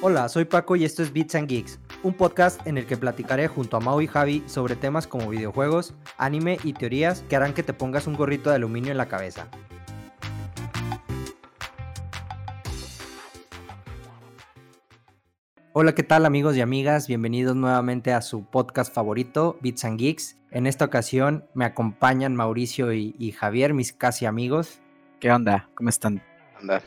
Hola, soy Paco y esto es Beats and Geeks, un podcast en el que platicaré junto a Mau y Javi sobre temas como videojuegos, anime y teorías que harán que te pongas un gorrito de aluminio en la cabeza. Hola, ¿qué tal amigos y amigas? Bienvenidos nuevamente a su podcast favorito, Beats and Geeks. En esta ocasión me acompañan Mauricio y, Javier, mis casi amigos. ¿Qué onda? ¿Cómo están? Anda.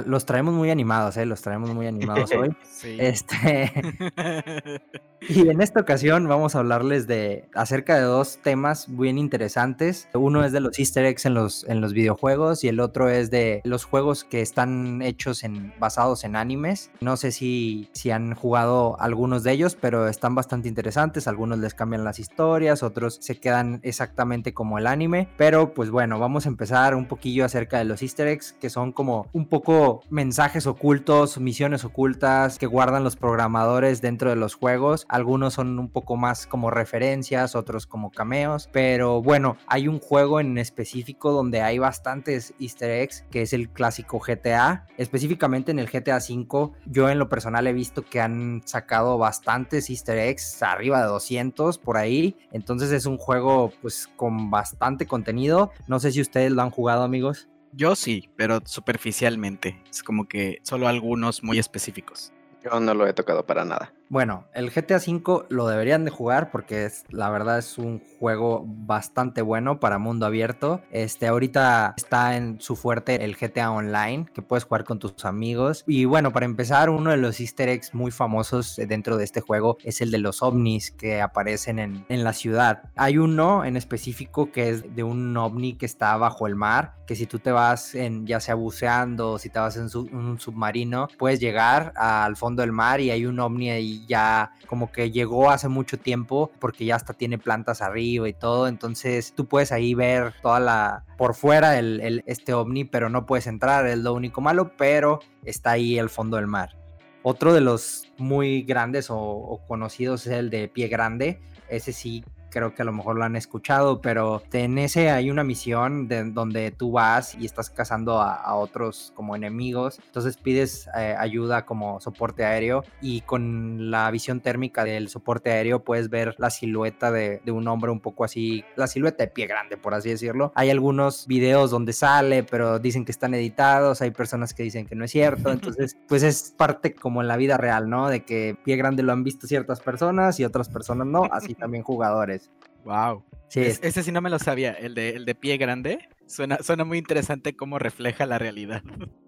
Los traemos muy animados, ¿eh? Los traemos muy animados hoy. Sí. Este. y en esta ocasión vamos a hablarles de acerca de dos temas bien interesantes. Uno es de los Easter eggs en los, en los videojuegos y el otro es de los juegos que están hechos en basados en animes. No sé si, si han jugado algunos de ellos, pero están bastante interesantes. Algunos les cambian las historias, otros se quedan exactamente como el anime. Pero pues bueno, vamos a empezar un poquillo acerca de los Easter eggs, que son como un poco mensajes ocultos, misiones ocultas que guardan los programadores dentro de los juegos. Algunos son un poco más como referencias, otros como cameos. Pero bueno, hay un juego en específico donde hay bastantes easter eggs, que es el clásico GTA. Específicamente en el GTA V, yo en lo personal he visto que han sacado bastantes easter eggs, arriba de 200 por ahí. Entonces es un juego pues con bastante contenido. No sé si ustedes lo han jugado amigos. Yo sí, pero superficialmente. Es como que solo algunos muy específicos. Yo no lo he tocado para nada. Bueno, el GTA V lo deberían de jugar porque es, la verdad es un juego bastante bueno para mundo abierto. Este ahorita está en su fuerte el GTA Online que puedes jugar con tus amigos. Y bueno, para empezar, uno de los easter eggs muy famosos dentro de este juego es el de los ovnis que aparecen en, en la ciudad. Hay uno en específico que es de un ovni que está bajo el mar, que si tú te vas en ya sea buceando o si te vas en un submarino, puedes llegar al fondo del mar y hay un ovni ahí ya como que llegó hace mucho tiempo porque ya hasta tiene plantas arriba y todo, entonces tú puedes ahí ver toda la por fuera el, este ovni, pero no puedes entrar, es lo único malo, pero está ahí el fondo del mar. Otro de los muy grandes o, o conocidos es el de Pie Grande, ese sí creo que a lo mejor lo han escuchado, pero en ese hay una misión de, donde tú vas y estás cazando a, otros como enemigos, entonces pides eh, ayuda como soporte aéreo y con la visión térmica del soporte aéreo puedes ver la silueta de, un hombre un poco así, la silueta de pie grande, por así decirlo. Hay algunos videos donde sale, pero dicen que están editados, hay personas que dicen que no es cierto, entonces pues es parte como en la vida real, ¿no? De que pie grande lo han visto ciertas personas y otras personas no, así también jugadores. Wow. Sí, ese sí no me lo sabía. El de, el de pie grande. Suena, suena muy interesante cómo refleja la realidad.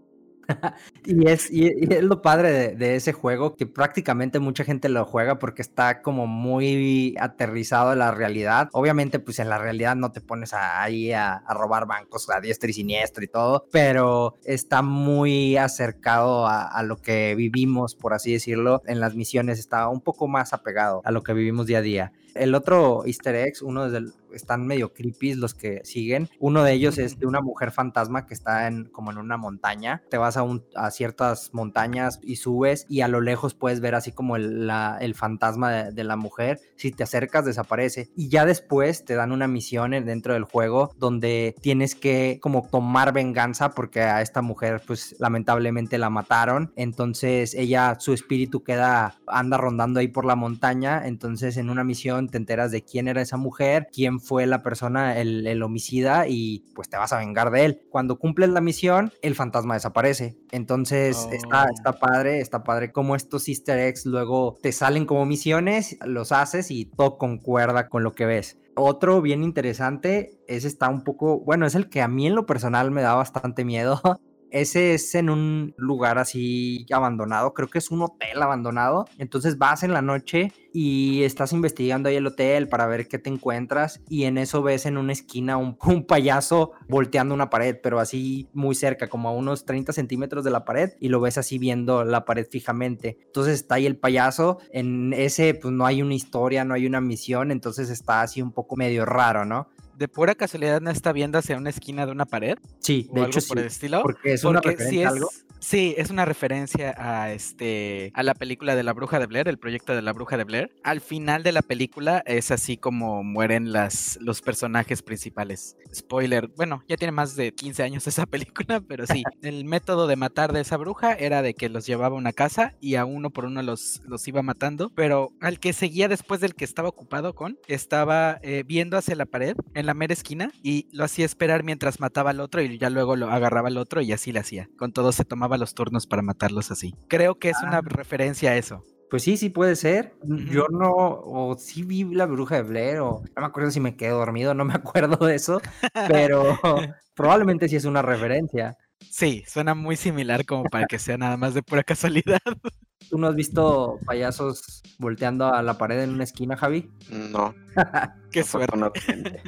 y, es, y, es lo padre de, ese juego, que prácticamente mucha gente lo juega porque está como muy aterrizado en la realidad. Obviamente, pues en la realidad no te pones ahí a, robar bancos a diestra y siniestro y todo, pero está muy acercado a, a, lo que vivimos, por así decirlo. En las misiones está un poco más apegado a lo que vivimos día a día. El otro easter egg, uno de están medio creepy los que siguen. Uno de ellos es de una mujer fantasma que está en como en una montaña. Te vas a, un, a ciertas montañas y subes y a lo lejos puedes ver así como el, la, el fantasma de, la mujer. Si te acercas desaparece. Y ya después te dan una misión dentro del juego donde tienes que como tomar venganza porque a esta mujer pues lamentablemente la mataron. Entonces ella, su espíritu queda, anda rondando ahí por la montaña. Entonces en una misión te enteras de quién era esa mujer, quién fue la persona, el, homicida, y pues te vas a vengar de él. Cuando cumples la misión, el fantasma desaparece. Entonces está, oh. está padre, está padre como estos easter eggs luego te salen como misiones, los haces y todo concuerda con lo que ves. Otro bien interesante, ese está un poco, bueno, es el que a mí en lo personal me da bastante miedo, Ese es en un lugar así abandonado, creo que es un hotel abandonado. Entonces vas en la noche y estás investigando ahí el hotel para ver qué te encuentras y en eso ves en una esquina un, payaso volteando una pared, pero así muy cerca, como a unos 30 centímetros de la pared y lo ves así viendo la pared fijamente. Entonces está ahí el payaso, en ese pues no hay una historia, no hay una misión, entonces está así un poco medio raro, ¿no? De pura casualidad no está viendo hacia una esquina de una pared. Sí, de hecho por el estilo. Porque es una referencia algo. Sí, es una referencia a este a la película de la Bruja de Blair, el proyecto de la Bruja de Blair. Al final de la película es así como mueren las los personajes principales. Spoiler, bueno, ya tiene más de 15 años esa película, pero sí, el método de matar de esa bruja era de que los llevaba a una casa y a uno por uno los los iba matando, pero al que seguía después del que estaba ocupado con estaba eh, viendo hacia la pared en la mera esquina y lo hacía esperar mientras mataba al otro y ya luego lo agarraba al otro y así lo hacía. Con todo se tomaba los turnos para matarlos así. Creo que es una ah. referencia a eso. Pues sí, sí puede ser. Yo no, o sí vi la bruja de Blair, o no me acuerdo si me quedé dormido, no me acuerdo de eso, pero probablemente sí es una referencia. Sí, suena muy similar como para que sea nada más de pura casualidad. ¿Tú no has visto payasos volteando a la pared en una esquina, Javi? No. Qué suerte.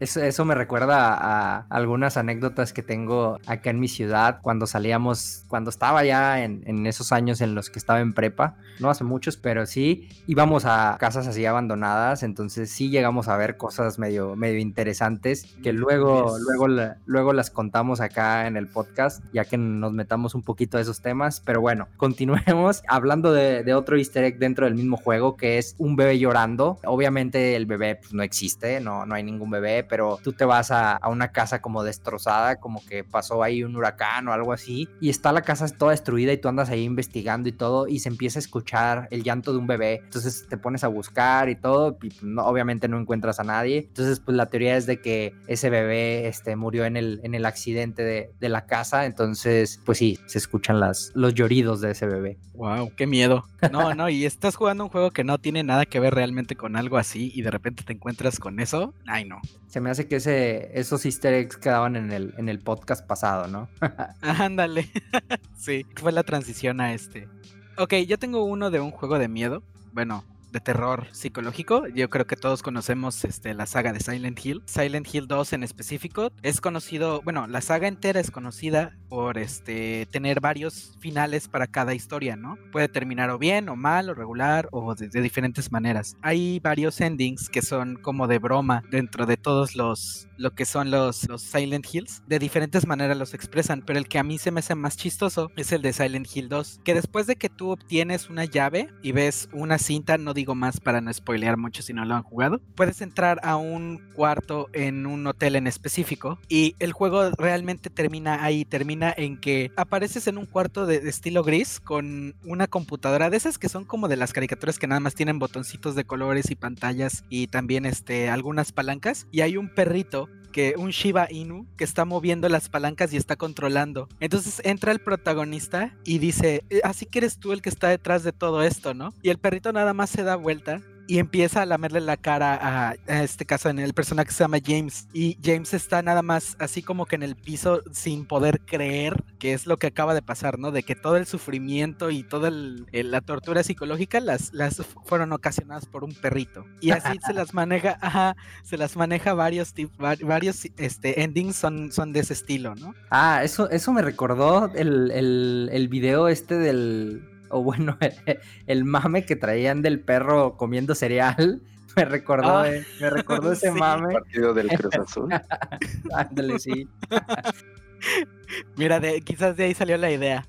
Eso, eso, me recuerda a algunas anécdotas que tengo acá en mi ciudad cuando salíamos, cuando estaba ya en, en, esos años en los que estaba en prepa, no hace muchos, pero sí íbamos a casas así abandonadas, entonces sí llegamos a ver cosas medio, medio interesantes que luego, luego, luego las contamos acá en el podcast, ya que nos metamos un poquito a esos temas, pero bueno, continuemos hablando de, de otro easter egg dentro del mismo juego que es un bebé llorando, obviamente el bebé pues, no existe, no, no hay ningún bebé, pero tú te vas a, una casa como destrozada, como que pasó ahí un huracán o algo así, y está la casa toda destruida y tú andas ahí investigando y todo, y se empieza a escuchar el llanto de un bebé. Entonces te pones a buscar y todo, y pues, no, obviamente no encuentras a nadie. Entonces, pues la teoría es de que ese bebé este, murió en el, en el accidente de, de la casa. Entonces, pues sí, se escuchan las, los lloridos de ese bebé. Wow, qué miedo. No, no, y estás jugando un juego que no tiene nada que ver realmente con algo así y de repente te encuentras con eso. Ay, no. Se me hace que ese, esos easter eggs quedaban en el, en el podcast pasado, ¿no? Ándale. sí, fue la transición a este. Ok, yo tengo uno de un juego de miedo. Bueno, de terror psicológico. Yo creo que todos conocemos este, la saga de Silent Hill. Silent Hill 2 en específico es conocido, bueno, la saga entera es conocida por este, tener varios finales para cada historia, ¿no? Puede terminar o bien, o mal, o regular, o de, diferentes maneras. Hay varios endings que son como de broma dentro de todos los, lo que son los, los Silent Hills. De diferentes maneras los expresan, pero el que a mí se me hace más chistoso es el de Silent Hill 2, que después de que tú obtienes una llave y ves una cinta, no digo más para no spoilear mucho si no lo han jugado. Puedes entrar a un cuarto en un hotel en específico y el juego realmente termina ahí, termina en que apareces en un cuarto de, estilo gris con una computadora de esas que son como de las caricaturas que nada más tienen botoncitos de colores y pantallas y también este algunas palancas y hay un perrito que un Shiba Inu que está moviendo las palancas y está controlando. Entonces entra el protagonista y dice, eh, así que eres tú el que está detrás de todo esto, ¿no? Y el perrito nada más se da vuelta y empieza a lamerle la cara a, este caso en el personaje que se llama James y James está nada más así como que en el piso sin poder creer que es lo que acaba de pasar, ¿no? De que todo el sufrimiento y toda la tortura psicológica las, fueron ocasionadas por un perrito y así se las maneja, ajá, se las maneja varios varios este endings son, son de ese estilo, ¿no? Ah, eso, eso me recordó el, el video este del o bueno, el mame que traían del perro comiendo cereal. Me recordó, ah, eh, me recordó ese mame. El partido del Cruz Azul. Ándale, sí. Mira, de, quizás de ahí salió la idea.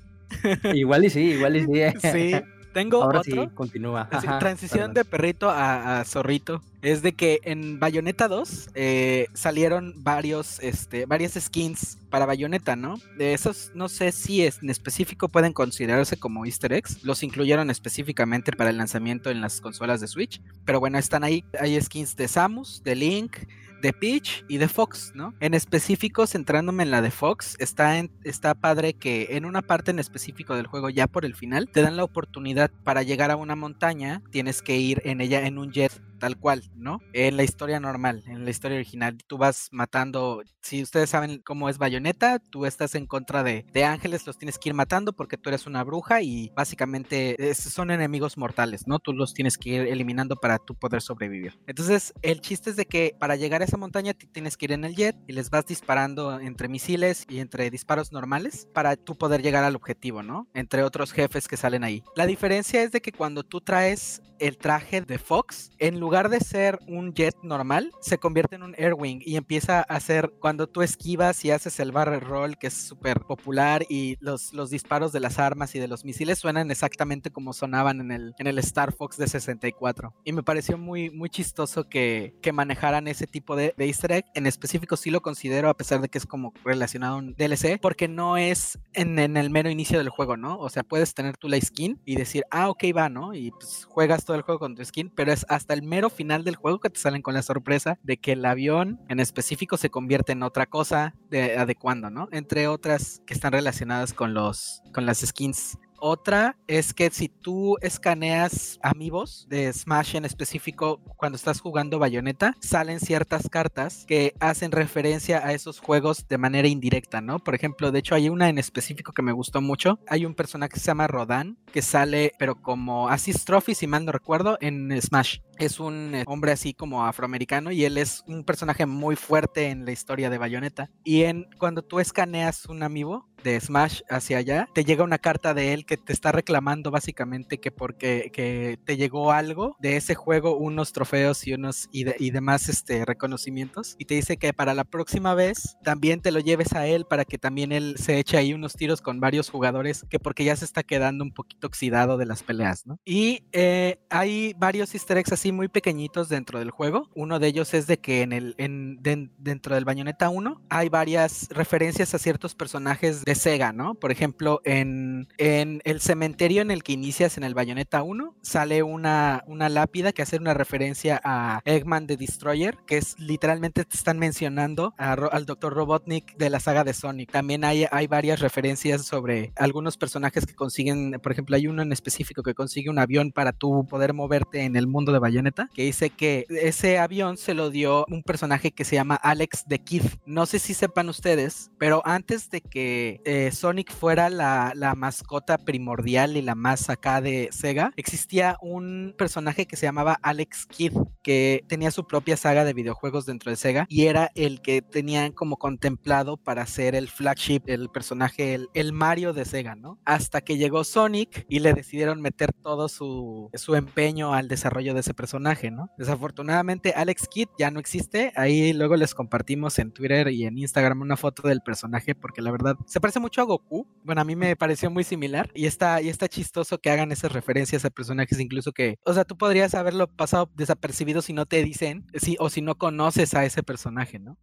igual y sí, igual y sí. Eh. Sí, tengo Ahora otro. Sí, continúa. transición de perrito a, zorrito. Es de que en Bayonetta 2 eh, salieron varios, este, varias skins para Bayonetta, ¿no? De esos, no sé si es, en específico pueden considerarse como easter eggs. Los incluyeron específicamente para el lanzamiento en las consolas de Switch. Pero bueno, están ahí. Hay skins de Samus, de Link, de Peach y de Fox, ¿no? En específico, centrándome en la de Fox, está, en, está padre que en una parte en específico del juego, ya por el final, te dan la oportunidad para llegar a una montaña, tienes que ir en ella en un jet tal cual, ¿no? En la historia normal, en la historia original, tú vas matando, si ustedes saben cómo es Bayonetta, tú estás en contra de, de ángeles, los tienes que ir matando porque tú eres una bruja y básicamente son enemigos mortales, ¿no? Tú los tienes que ir eliminando para tú poder sobrevivir. Entonces, el chiste es de que para llegar a esa montaña tienes que ir en el jet y les vas disparando entre misiles y entre disparos normales para tú poder llegar al objetivo, ¿no? Entre otros jefes que salen ahí. La diferencia es de que cuando tú traes el traje de Fox, en lugar de ser un jet normal, se convierte en un Airwing y empieza a hacer cuando tú esquivas y haces el barrel roll, que es súper popular, y los, los disparos de las armas y de los misiles suenan exactamente como sonaban en el, en el Star Fox de 64. Y me pareció muy, muy chistoso que, que manejaran ese tipo de, de easter egg. En específico sí lo considero, a pesar de que es como relacionado a un DLC, porque no es en, en el mero inicio del juego, ¿no? O sea, puedes tener tú la skin y decir, ah, ok, va, ¿no? Y pues juegas todo el juego con tu skin, pero es hasta el final del juego que te salen con la sorpresa de que el avión en específico se convierte en otra cosa de adecuando, ¿no? Entre otras que están relacionadas con los con las skins otra es que si tú escaneas amigos de Smash en específico cuando estás jugando Bayonetta, salen ciertas cartas que hacen referencia a esos juegos de manera indirecta, ¿no? Por ejemplo, de hecho hay una en específico que me gustó mucho. Hay un personaje que se llama Rodan, que sale, pero como Assist Trophy, si mal no recuerdo, en Smash. Es un eh, hombre así como afroamericano y él es un personaje muy fuerte en la historia de Bayonetta. Y en cuando tú escaneas un amigo, de Smash hacia allá, te llega una carta de él que te está reclamando básicamente que porque que te llegó algo de ese juego, unos trofeos y unos y, y demás este, reconocimientos, y te dice que para la próxima vez también te lo lleves a él para que también él se eche ahí unos tiros con varios jugadores, que porque ya se está quedando un poquito oxidado de las peleas, ¿no? Y eh, hay varios easter eggs así muy pequeñitos dentro del juego. Uno de ellos es de que en el en, dentro del Bayonetta 1 hay varias referencias a ciertos personajes de Sega, ¿no? Por ejemplo, en, en el cementerio en el que inicias en el Bayonetta 1, sale una, una lápida que hace una referencia a Eggman the Destroyer, que es literalmente te están mencionando al Dr. Robotnik de la saga de Sonic. También hay, hay varias referencias sobre algunos personajes que consiguen, por ejemplo, hay uno en específico que consigue un avión para tú poder moverte en el mundo de Bayonetta, que dice que ese avión se lo dio un personaje que se llama Alex the Kid. No sé si sepan ustedes, pero antes de que eh, Sonic fuera la, mascota primordial y la más acá de Sega, existía un personaje que se llamaba Alex Kidd, que tenía su propia saga de videojuegos dentro de Sega y era el que tenían como contemplado para ser el flagship, el personaje, el, Mario de Sega, ¿no? Hasta que llegó Sonic y le decidieron meter todo su, su empeño al desarrollo de ese personaje, ¿no? Desafortunadamente Alex Kidd ya no existe, ahí luego les compartimos en Twitter y en Instagram una foto del personaje porque la verdad se parece mucho a Goku. Bueno, a mí me pareció muy similar y está, y está chistoso que hagan esas referencias a personajes, incluso que, o sea, tú podrías haberlo pasado desapercibido si no te dicen, si, o si no conoces a ese personaje, ¿no?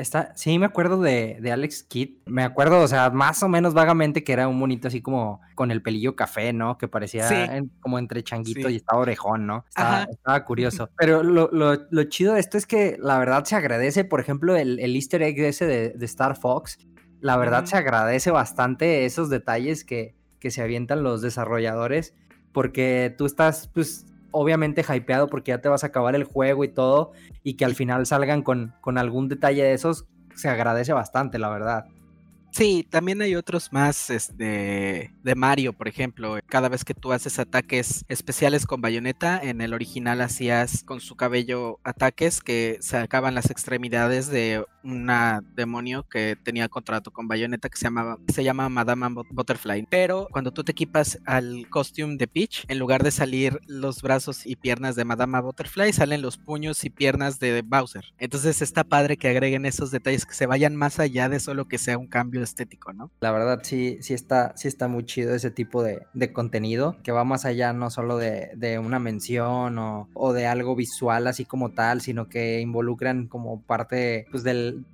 Está, sí, me acuerdo de, de, Alex Kidd. Me acuerdo, o sea, más o menos vagamente que era un monito así como con el pelillo café, ¿no? Que parecía como entre changuito y estaba orejón, ¿no? Estaba, curioso. Pero lo, lo, lo, chido de esto es que la verdad se agradece, por ejemplo, el, el easter egg ese de, de Star Fox la verdad se agradece bastante esos detalles que, que se avientan los desarrolladores, porque tú estás, pues, obviamente hypeado porque ya te vas a acabar el juego y todo, y que al final salgan con, con algún detalle de esos, se agradece bastante, la verdad. Sí, también hay otros más este, de Mario, por ejemplo. Cada vez que tú haces ataques especiales con bayoneta, en el original hacías con su cabello ataques que sacaban las extremidades de una demonio que tenía contrato con bayoneta que se llamaba se llama Madame Butterfly. Pero cuando tú te equipas al costume de Peach, en lugar de salir los brazos y piernas de Madame Butterfly, salen los puños y piernas de Bowser. Entonces está padre que agreguen esos detalles que se vayan más allá de solo que sea un cambio estético, ¿no? La verdad sí, sí está, sí está muy chido ese tipo de, contenido, que va más allá no solo de, una mención o, de algo visual así como tal, sino que involucran como parte pues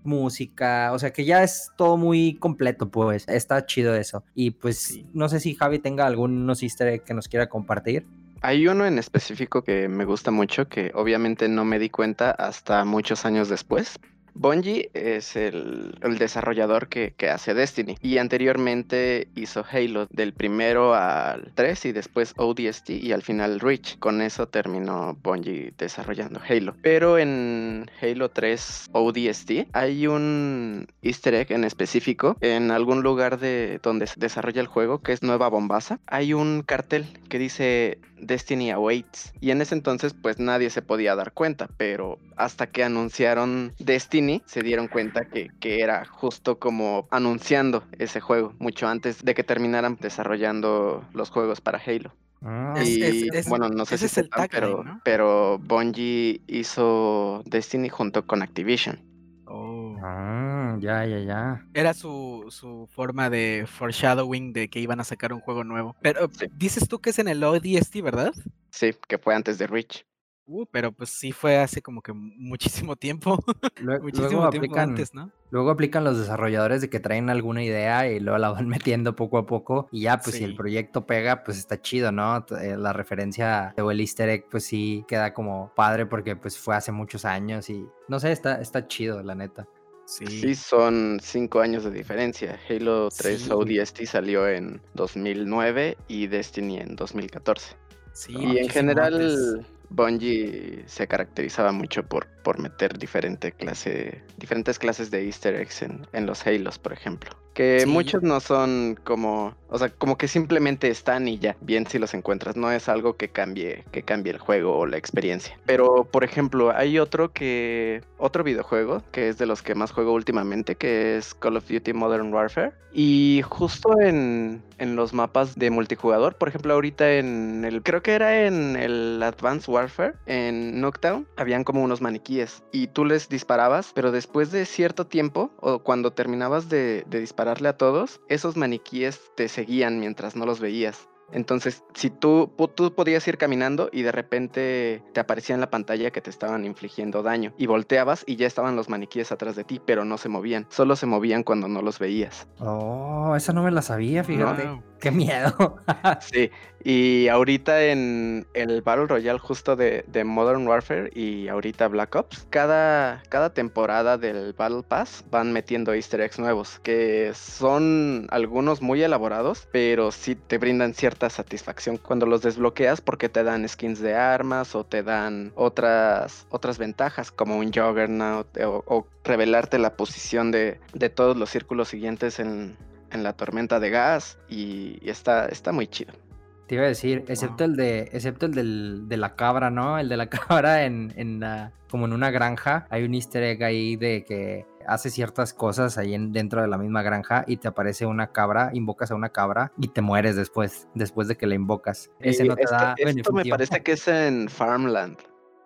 música, o sea que ya es todo muy completo, pues está chido eso. Y pues no sé si Javi tenga algunos easter egg que nos quiera compartir. Hay uno en específico que me gusta mucho, que obviamente no me di cuenta hasta muchos años después, Bungie es el, desarrollador que, hace Destiny y anteriormente hizo Halo del primero al 3 y después ODST y al final Reach. Con eso terminó Bungie desarrollando Halo. Pero en Halo 3 ODST hay un easter egg en específico en algún lugar de donde se desarrolla el juego que es Nueva Bombasa. Hay un cartel que dice Destiny Awaits y en ese entonces pues nadie se podía dar cuenta, pero hasta que anunciaron Destiny se dieron cuenta que, que era justo como anunciando ese juego, mucho antes de que terminaran desarrollando los juegos para Halo. Ah, Y Es- es- bueno, no sé ese si es el sepan, pero, ¿no? pero Bungie hizo Destiny junto con Activision. Oh. ah, ya, ya, ya. Era su, su forma de foreshadowing de que iban a sacar un juego nuevo. Pero Sí. dices tú que es en el ODST, ¿verdad? Sí, que fue antes de Reach. Uh, pero pues sí fue hace como que muchísimo tiempo. Lue- muchísimo luego tiempo aplican, antes, ¿no? luego aplican los desarrolladores de que traen alguna idea y luego la van metiendo poco a poco y ya, pues si el proyecto pega, pues está chido, ¿no? Eh, La referencia o el easter egg, pues sí queda como padre porque pues fue hace muchos años y no sé, está, está chido, la neta. Sí. Sí, son cinco años de diferencia. Halo 3 Sí. ODST salió en 2009 y Destiny en 2014. sí, y en general, antes. Bungie se caracterizaba mucho por, por meter diferente clase, diferentes clases de easter eggs en, en los Halos, por ejemplo. Que Sí. muchos no son como, o sea, como que simplemente están y ya, bien si los encuentras, no es algo que cambie, que cambie el juego o la experiencia. Pero, por ejemplo, hay otro que, otro videojuego que es de los que más juego últimamente, que es Call of Duty Modern Warfare. Y justo en, en los mapas de multijugador, por ejemplo, ahorita en el, creo que era en el Advanced Warfare, en Nuketown, habían como unos maniquíes y tú les disparabas, pero después de cierto tiempo, o cuando terminabas de, de dispararle a todos, esos maniquíes te seguían mientras no los veías. Entonces, si tú, tú podías ir caminando y de repente te aparecía en la pantalla que te estaban infligiendo daño y volteabas y ya estaban los maniquíes atrás de ti, pero no se movían. Solo se movían cuando no los veías. Oh, esa no me la sabía, fíjate. Qué miedo. Sí, y ahorita en el Battle Royale justo de, de Modern Warfare y ahorita Black Ops, cada, cada temporada del Battle Pass van metiendo easter eggs nuevos, que son algunos muy elaborados, pero sí te brindan cierta satisfacción cuando los desbloqueas porque te dan skins de armas o te dan otras, otras ventajas como un Juggernaut o, o revelarte la posición de, de todos los círculos siguientes en, en la tormenta de gas y, y está, está muy chido. Te iba a decir, excepto el de, excepto el del, de la cabra, ¿no? El de la cabra en, en la- como en una granja, hay un easter egg ahí de que hace ciertas cosas ahí en- dentro de la misma granja y te aparece una cabra, invocas a una cabra y te mueres después, después de que la invocas. Ese Y no te da esto me parece que es en Farmland.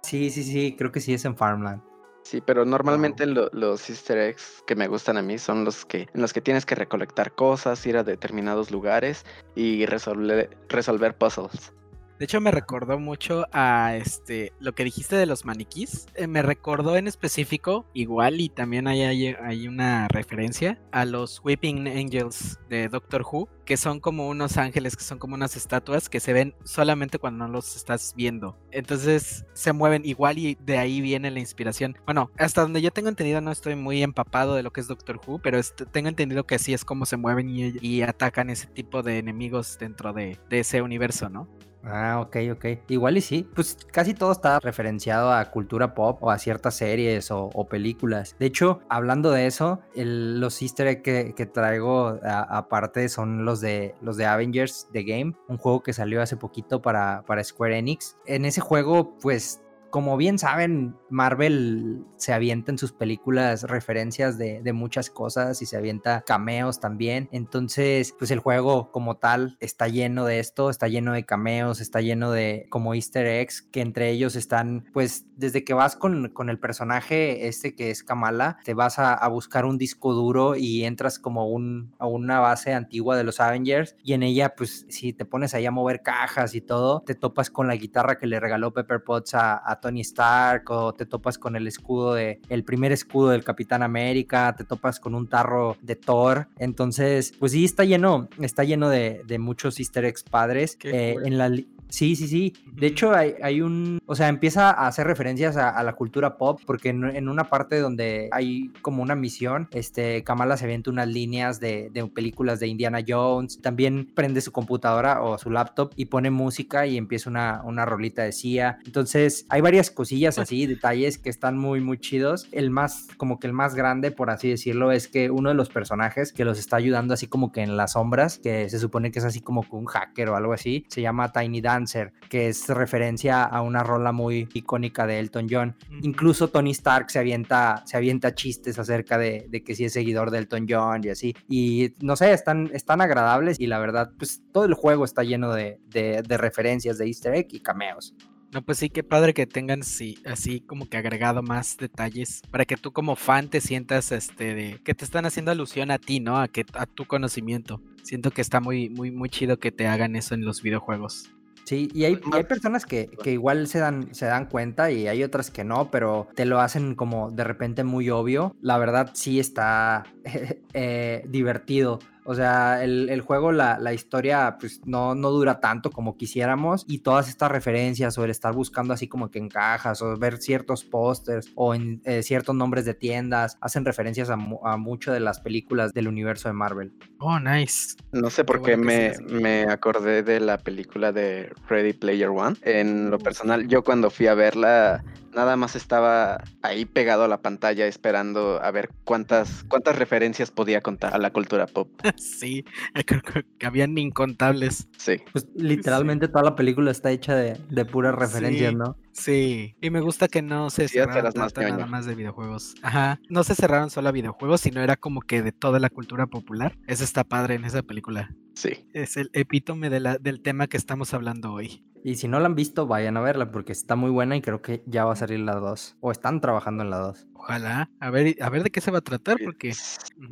Sí, sí, sí, creo que sí es en Farmland. Sí, pero normalmente lo- los easter eggs que me gustan a mí son los que en los que tienes que recolectar cosas, ir a determinados lugares y resolver, resolver puzzles. De hecho, me recordó mucho a este lo que dijiste de los maniquís. Eh, me recordó en específico, igual, y también hay, hay, hay una referencia a los Weeping Angels de Doctor Who, que son como unos ángeles, que son como unas estatuas que se ven solamente cuando no los estás viendo. Entonces se mueven igual y de ahí viene la inspiración. Bueno, hasta donde yo tengo entendido, no estoy muy empapado de lo que es Doctor Who, pero tengo entendido que así es como se mueven y, y atacan ese tipo de enemigos dentro de, de ese universo, ¿no? Ah, ok, ok. Igual y sí. Pues casi todo está referenciado a cultura pop o a ciertas series o, películas. De hecho, hablando de eso, los easter egg que, traigo aparte son los de, los de Avengers The Game, un juego que salió hace poquito para, para Square Enix. En ese juego, pues... Como bien saben, Marvel se avienta en sus películas referencias de, muchas cosas y se avienta cameos también. Entonces, pues el juego como tal está lleno de esto, está lleno de cameos, está lleno de como easter eggs, que entre ellos están, pues desde que vas con, con el personaje este que es Kamala, te vas a, buscar un disco duro y entras como un, a una base antigua de los Avengers y en ella, pues si te pones ahí a mover cajas y todo, te topas con la guitarra que le regaló Pepper Potts a Tony Stark o te topas con el escudo de, el primer escudo del Capitán América, te topas con un tarro de Thor, entonces, pues sí, está lleno, está lleno de, de muchos easter eggs padres. Eh, en la, Sí, sí, sí. De hecho, hay, hay un. O sea, empieza a hacer referencias a, a la cultura pop, porque en, en una parte donde hay como una misión, este, Kamala se avienta unas líneas de, de películas de Indiana Jones. También prende su computadora o su laptop y pone música y empieza una, una rolita de Sia. Entonces, hay varias cosillas así, detalles que están muy, muy chidos. El más, como que el más grande, por así decirlo, es que uno de los personajes que los está ayudando así como que en las sombras, que se supone que es así como que un hacker o algo así, se llama Tiny Dan Que es referencia a una rola muy icónica de Elton John. Incluso Tony Stark se avienta, se avienta chistes acerca de, que sí es seguidor de Elton John y así. Y no sé, están, están agradables y la verdad, pues todo el juego está lleno de, de referencias de easter egg y cameos. No, pues sí, qué padre que tengan sí, así como que agregado más detalles para que tú como fan te sientas este de que te están haciendo alusión a ti, ¿no? A que a tu conocimiento. Siento que está muy muy muy chido que te hagan eso en los videojuegos. Sí, y hay, hay personas que, que, igual se dan, se dan cuenta y hay otras que no, pero te lo hacen como de repente muy obvio. La verdad sí está eh, divertido o sea, el, juego, la, historia, pues no, no dura tanto como quisiéramos. Y todas estas referencias o el estar buscando así como que encajas o ver ciertos pósters o en eh, ciertos nombres de tiendas, hacen referencias a, a mucho de las películas del universo de Marvel. Oh, nice. No sé por qué me, me acordé de la película de Ready Player One. En lo personal, yo cuando fui a verla nada más estaba ahí pegado a la pantalla esperando a ver cuántas, cuántas referencias podía contar a la cultura pop. Sí, creo que habían incontables. Sí. Pues literalmente toda la película está hecha de, de puras referencias, ¿no? Sí, y me gusta que no se cerraron nada más de videojuegos. Ajá, no se cerraron solo a videojuegos, sino era como que de toda la cultura popular. Eso está padre en esa película. Sí. Es el epítome de la, del tema que estamos hablando hoy. Y si no la han visto, vayan a verla porque está muy buena y creo que ya va a salir la 2. O están trabajando en la 2. Ojalá. A ver, a ver de qué se va a tratar porque...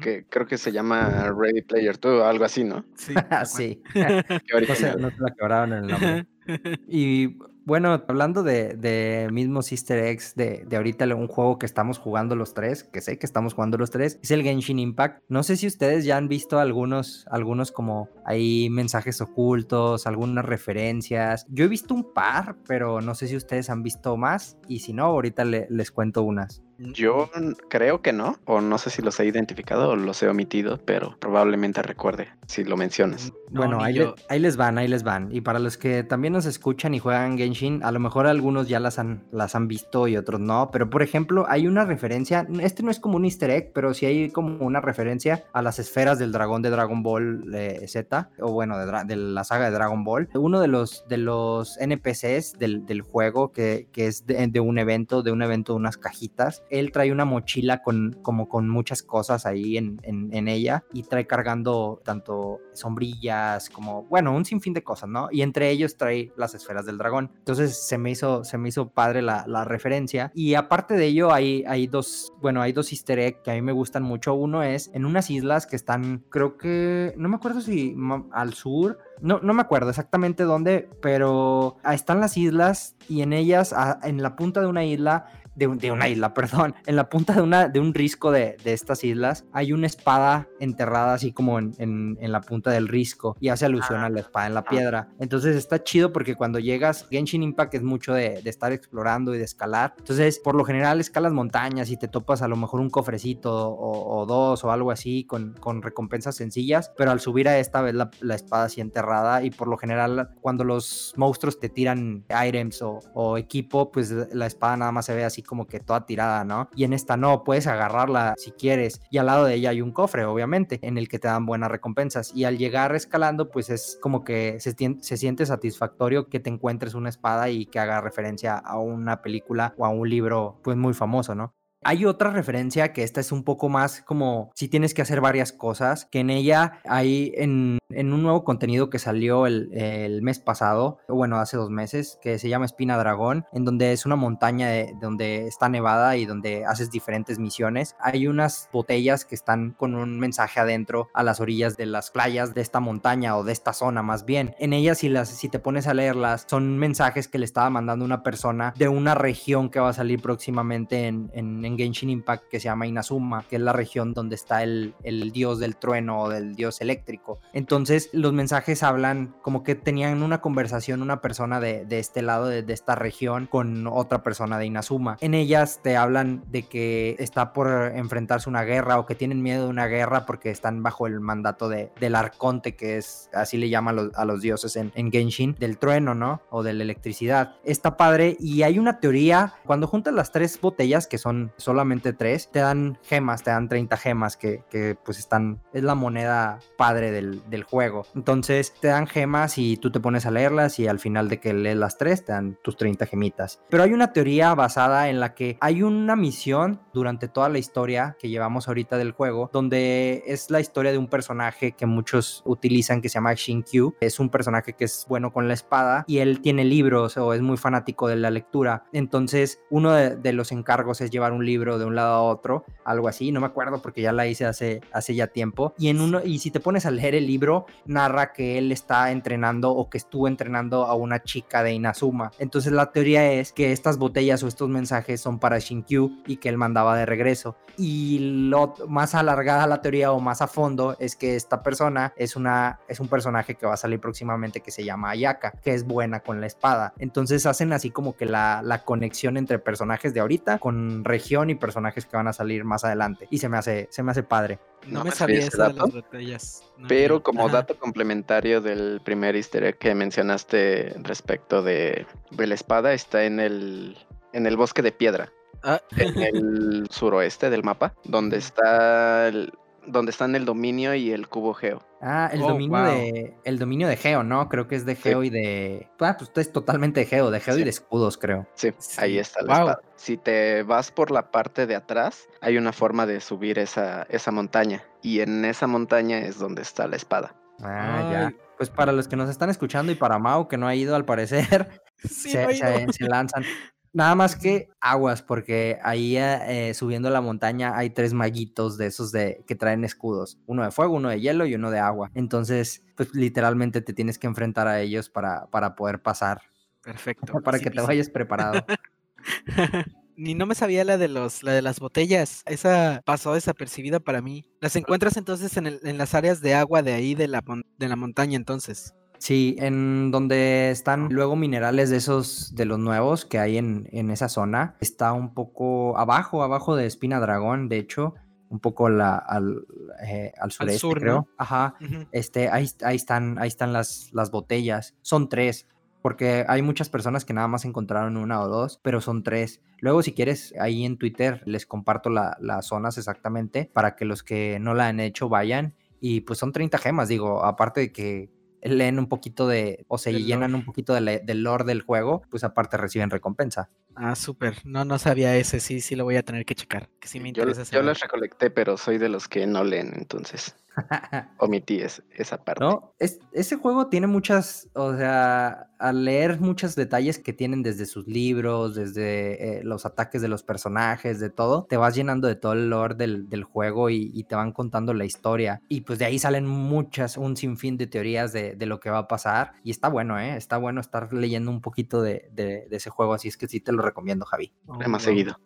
Que creo que se llama Ready Player 2 o algo así, ¿no? Sí. sí. no, se, no se la quebraron en el nombre. y bueno, hablando de, mismos easter eggs de, de, ahorita un juego que estamos jugando los tres, que sé que estamos jugando los tres, es el Genshin Impact. No sé si ustedes ya han visto algunos, algunos como ahí mensajes ocultos, algunas referencias. Yo he visto un par, pero no sé si ustedes han visto más y si no, ahorita les cuento unas. Yo creo que no, o no sé si los he identificado o los he omitido, pero probablemente recuerde si lo mencionas. bueno, ahí, les van, ahí les van. Y para los que también nos escuchan y juegan Genshin, a lo mejor algunos ya las han, las han visto y otros no, pero por ejemplo, hay una referencia, este no es como un easter egg, pero sí hay como una referencia a las esferas del dragón de Dragon Ball eh, Z, o bueno, de, la saga de Dragon Ball. Uno de los, de los NPCs del, juego, que, es de, de un evento, de un evento de unas cajitas, él trae una mochila con, como con muchas cosas ahí en, en, ella y trae cargando tanto sombrillas como, bueno, un sinfín de cosas, ¿no? Y entre ellos trae las esferas del dragón. Entonces se me hizo, se me hizo padre la, la referencia. Y aparte de ello, hay, hay dos, bueno, hay dos easter eggs que a mí me gustan mucho. Uno es en unas islas que están, creo que, no me acuerdo si al sur no, no me acuerdo exactamente dónde, pero están las islas y en ellas, en la punta de una isla, de, una isla, perdón, en la punta de, una, de un risco de, estas islas hay una espada enterrada así como en, en, la punta del risco y hace alusión a la espada en la ah. piedra. Entonces está chido porque cuando llegas, Genshin Impact es mucho de, de, estar explorando y de escalar. Entonces, por lo general, escalas montañas y te topas a lo mejor un cofrecito o, dos o algo así con, con, recompensas sencillas, pero al subir a esta ves la, la, espada así enterrada y por lo general cuando los monstruos te tiran items o, o equipo, pues la espada nada más se ve así como que toda tirada, ¿no? Y en esta no, puedes agarrarla si quieres. Y al lado de ella hay un cofre, obviamente, en el que te dan buenas recompensas. Y al llegar escalando, pues es como que se, siente satisfactorio que te encuentres una espada y que haga referencia a una película o a un libro, pues muy famoso, ¿no? Hay otra referencia que esta es un poco más como si tienes que hacer varias cosas, que en ella hay en, un nuevo contenido que salió el, mes pasado, bueno, hace dos meses, que se llama Espina Dragón, en donde es una montaña de, donde está nevada y donde haces diferentes misiones. Hay unas botellas que están con un mensaje adentro a las orillas de las playas de esta montaña o de esta zona más bien. En ellas, si, las, si te pones a leerlas, son mensajes que le estaba mandando una persona de una región que va a salir próximamente en, en en Genshin Impact que se llama Inazuma, que es la región donde está el, el dios del trueno o del dios eléctrico. Entonces los mensajes hablan como que tenían una conversación una persona de, de este lado, de, esta región, con otra persona de Inazuma. En ellas te hablan de que está por enfrentarse una guerra o que tienen miedo de una guerra porque están bajo el mandato de, del arconte, que es así le llaman a los, dioses en, en Genshin, del trueno, ¿no? O de la electricidad. Está padre y hay una teoría, cuando juntas las tres botellas que son solamente tres, te dan gemas, te dan 30 gemas que, que pues están, es la moneda padre del, del, juego. Entonces te dan gemas y tú te pones a leerlas y al final de que lees las tres te dan tus 30 gemitas. Pero hay una teoría basada en la que hay una misión durante toda la historia que llevamos ahorita del juego, donde es la historia de un personaje que muchos utilizan que se llama Shinkyu. Es un personaje que es bueno con la espada y él tiene libros o es muy fanático de la lectura. Entonces uno de, los encargos es llevar un libro de un lado a otro, algo así, no me acuerdo porque ya la hice hace, hace ya tiempo. Y en uno, y si te pones a leer el libro, narra que él está entrenando o que estuvo entrenando a una chica de Inazuma. Entonces la teoría es que estas botellas o estos mensajes son para Shinkyu y que él mandaba de regreso. Y lo más alargada la teoría o más a fondo es que esta persona es una es un personaje que va a salir próximamente que se llama Ayaka, que es buena con la espada. Entonces hacen así como que la, la conexión entre personajes de ahorita con región y personajes que van a salir más adelante. Y se me hace, se me hace padre. No, me sabía eso de las botellas. No, pero como Ajá. dato complementario del primer easter egg que mencionaste respecto de, de la espada, está en el, en el bosque de piedra, Ah, en el suroeste del mapa, donde está el- donde están el dominio y el cubo geo. Ah, el Oh, dominio wow. de el dominio de Geo, ¿no? Creo que es de Geo y de ah, pues es totalmente de Geo, de Geo y de escudos, creo. Sí, ahí está la wow. espada. Si te vas por la parte de atrás, hay una forma de subir esa, esa montaña. Y en esa montaña es donde está la espada. Ah, ya. Pues para los que nos están escuchando y para Mau, que no ha ido al parecer, sí, se, no he se- ido. se lanzan. Nada más que aguas, porque ahí eh, subiendo la montaña hay tres maguitos de esos de que traen escudos. Uno de fuego, uno de hielo y uno de agua. Entonces, pues literalmente te tienes que enfrentar a ellos para, para poder pasar. Perfecto. Para que te peasy. vayas preparado. Ni no me sabía la de los, la de las botellas. Esa pasó desapercibida para mí. Las encuentras entonces en, el- en las áreas de agua de ahí de la, de la montaña entonces. Sí, en donde están luego minerales de esos, de los nuevos que hay en, en esa zona, está un poco abajo, abajo de Espina Dragón, de hecho, un poco la, al, eh, al sureste, sur, ¿no? creo. Ajá, Ujú. este, ahí, ahí están, ahí están las, las botellas, son tres, porque hay muchas personas que nada más encontraron una o dos, pero son tres. Luego, si quieres, ahí en Twitter les comparto la- las zonas exactamente para que los que no la han hecho vayan. Y pues son 30 gemas, digo, aparte de que leen un poquito de, o se llenan lore. un poquito de la- del lore del juego, pues aparte reciben recompensa. Ah, súper. No, no sabía ese. Sí, sí lo voy a tener que checar. Que sí me yo interesa yo saber. las recolecté, pero soy de los que no leen, entonces omití es- esa parte. ¿No? Es, ese juego tiene muchas, o sea, al leer muchos detalles que tienen desde sus libros, desde eh, los ataques de los personajes, de todo, te vas llenando de todo el lore del, del juego y, y te van contando la historia. Y pues de ahí salen muchas, un sinfín de teorías de, de lo que va a pasar. Y está bueno, ¿eh? Está bueno estar leyendo un poquito de, de- de ese juego, así es que sí te lo recomiendo, Javi. Oh, más seguido.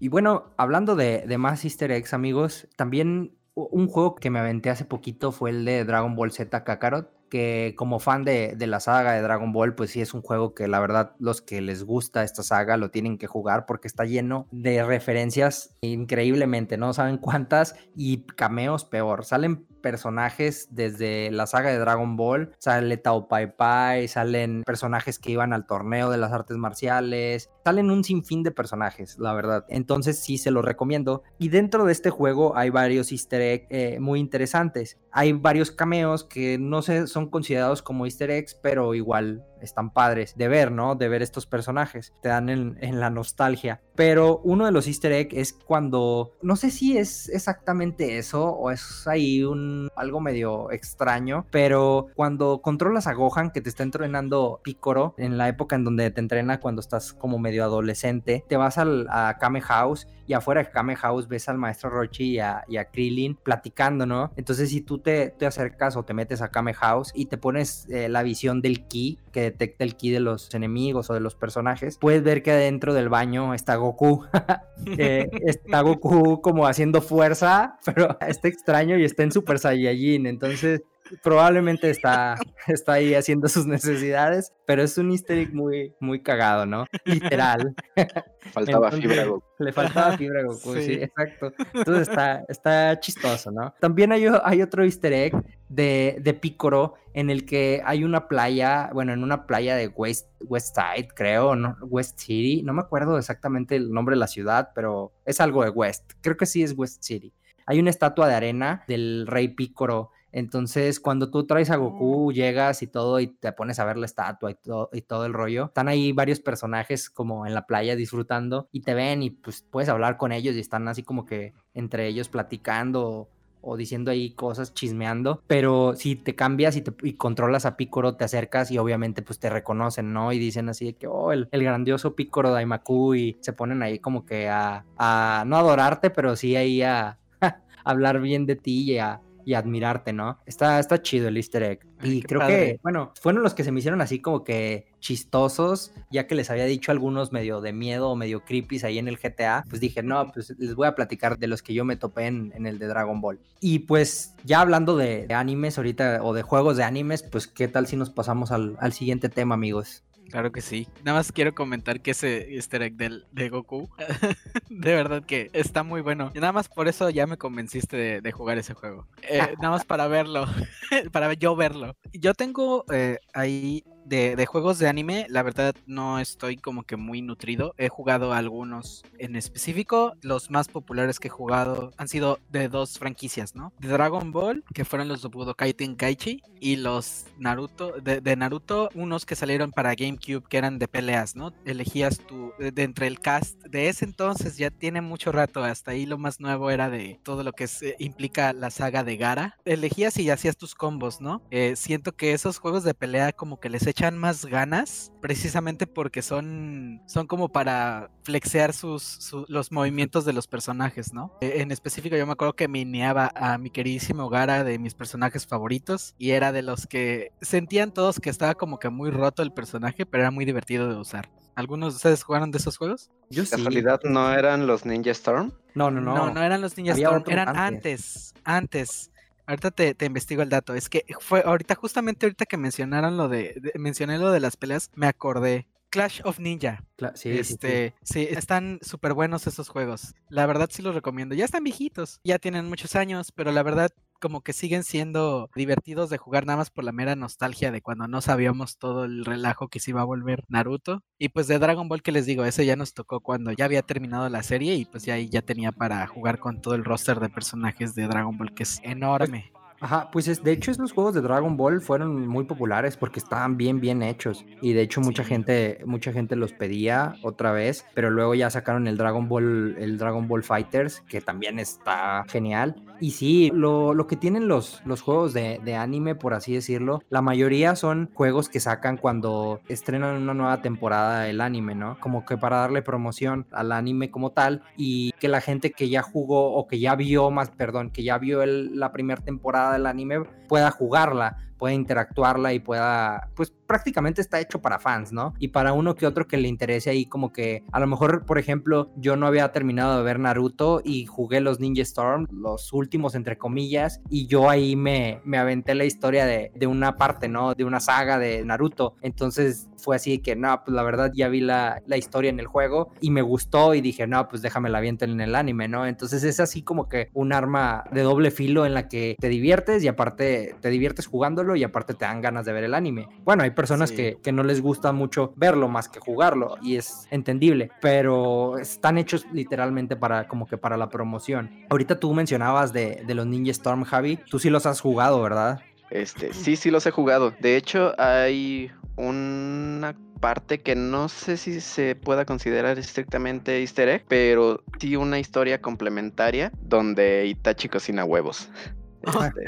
Y bueno, hablando de, de más easter eggs, amigos, también un juego que me aventé hace poquito fue el de Dragon Ball Z Kakarot, que como fan de, de la saga de Dragon Ball, pues sí es un juego que la verdad los que les gusta esta saga lo tienen que jugar porque está lleno de referencias increíblemente, no saben cuántas y cameos peor. Salen personajes desde la saga de Dragon Ball, sale Tao Pai Pai, salen personajes que iban al torneo de las artes marciales, salen un sinfín de personajes, la verdad. Entonces sí se lo recomiendo. Y dentro de este juego hay varios easter eggs eh, muy interesantes. Hay varios cameos que no se, son considerados como easter eggs, pero igual están padres de ver, ¿no? De ver estos personajes. Te dan en, la nostalgia. Pero uno de los easter eggs es cuando, no sé si es exactamente eso o es ahí un algo medio extraño, pero cuando controlas a Gohan que te está entrenando Picoro en la época en donde te entrena cuando estás como medio adolescente, te vas al, a Kame House y afuera de Kame House ves al maestro Rochi y a, y Krillin platicando, ¿no? Entonces si tú te, te acercas o te metes a Kame House y te pones eh, la visión del ki que detecta el ki de los enemigos o de los personajes, puedes ver que adentro del baño está Goku. Está Goku como haciendo fuerza, pero está extraño y está en Super Saiyajin. Entonces, probablemente está, está ahí haciendo sus necesidades, pero es un easter egg muy, muy cagado, ¿no? Literal. Faltaba fibra Goku. Le faltaba fibra Goku, sí. exacto. Entonces está, está chistoso, ¿no? También hay, hay otro easter egg de, de Picoro en el que hay una playa, bueno, en una playa de West, West Side, creo, ¿no? West City, no me acuerdo exactamente el nombre de la ciudad, pero es algo de West, creo que sí es West City. Hay una estatua de arena del rey Picoro entonces, cuando tú traes a Goku, llegas y todo, y te pones a ver la estatua y todo, y todo el rollo, están ahí varios personajes como en la playa disfrutando y te ven y pues puedes hablar con ellos y están así como que entre ellos platicando o diciendo ahí cosas, chismeando, pero si te cambias y, te, controlas a Picoro, te acercas y obviamente pues te reconocen, ¿no? Y dicen así de que, oh, el, grandioso Picoro Daimaku y se ponen ahí como que a, a no adorarte, pero sí ahí a, a hablar bien de ti y a, y admirarte, ¿no? Está, está chido el easter egg. y creo que, bueno, fueron los que se me hicieron así como que chistosos, ya que les había dicho algunos medio de miedo o medio creepy ahí en el GTA, pues dije, no, pues les voy a platicar de los que yo me topé en, el de Dragon Ball. Y pues ya hablando de, animes ahorita o de juegos de animes, pues qué tal si nos pasamos al, al siguiente tema, amigos. Claro que sí. Nada más quiero comentar que ese easter egg del, de Goku, de verdad que está muy bueno. Y nada más por eso ya me convenciste de, jugar ese juego. Eh, nada más para verlo, para yo verlo. Yo tengo eh, ahí de, juegos de anime, la verdad no estoy como que muy nutrido. He jugado algunos en específico. Los más populares que he jugado han sido de dos franquicias, ¿no? De Dragon Ball, que fueron los de Budokai Tenkaichi, y los Naruto, de, Naruto, unos que salieron para GameCube que eran de peleas, ¿no? Elegías tú, de, entre el cast de ese entonces, ya tiene mucho rato, hasta ahí lo más nuevo era de todo lo que eh, implica la saga de Gara. Elegías y hacías tus combos, ¿no? Eh, siento que esos juegos de pelea como que les echan más ganas, precisamente porque son, son como para flexear sus, los movimientos de los personajes, ¿no? E, en específico yo me acuerdo que mineaba a mi queridísimo Gara de mis personajes favoritos y era de los que sentían todos que estaba como que muy roto el personaje, pero era muy divertido de usar. ¿Algunos de ustedes jugaron de esos juegos? Yo sí. ¿Casualidad no eran los Ninja Storm? No, no, no. No, no eran los Ninja Storm, eran antes, antes. Ahorita te, investigo el dato. Es que fue ahorita, justamente ahorita que mencionaron lo de, mencioné lo de las peleas, me acordé. Clash of Ninja. sí, este, sí, sí. están súper buenos esos juegos. La verdad sí los recomiendo. Ya están viejitos, ya tienen muchos años, pero la verdad como que siguen siendo divertidos de jugar nada más por la mera nostalgia de cuando no sabíamos todo el relajo que se iba a volver Naruto. Y pues de Dragon Ball que les digo, ese ya nos tocó cuando ya había terminado la serie y pues ya ahí ya tenía para jugar con todo el roster de personajes de Dragon Ball que es enorme. Ajá, pues es, de hecho esos juegos de Dragon Ball fueron muy populares porque estaban bien bien hechos. Y de hecho mucha gente mucha gente los pedía otra vez, pero luego ya sacaron el Dragon Ball el Dragon Ball Fighters que también está genial. Y sí, lo, lo que tienen los, los juegos de, de, anime, por así decirlo, la mayoría son juegos que sacan cuando estrenan una nueva temporada del anime, ¿no? Como que para darle promoción al anime como tal y que la gente que ya jugó o que ya vio más, perdón, que ya vio el, la primera temporada del anime pueda jugarla pueda interactuarla y pueda, pues prácticamente está hecho para fans, ¿no? Y para uno que otro que le interese ahí como que a lo mejor, por ejemplo, yo no había terminado de ver Naruto y jugué los Ninja Storm, los últimos entre comillas, y yo ahí me, me aventé la historia de, de una parte, ¿no? De una saga de Naruto. Entonces fue así que, no, pues la verdad ya vi la, la historia en el juego y me gustó y dije, no, pues déjame la viento en el anime, ¿no? Entonces es así como que un arma de doble filo en la que te diviertes y aparte te diviertes jugándolo y aparte te dan ganas de ver el anime. Bueno, hay personas que, que, no les gusta mucho verlo más que jugarlo y es entendible, pero están hechos literalmente para como que para la promoción. Ahorita tú mencionabas de, de los Ninja Storm, Javi, tú sí los has jugado, ¿verdad? Este, sí, sí los he jugado. De hecho, hay una parte que no sé si se pueda considerar estrictamente easter egg, pero sí una historia complementaria donde Itachi cocina huevos. Este,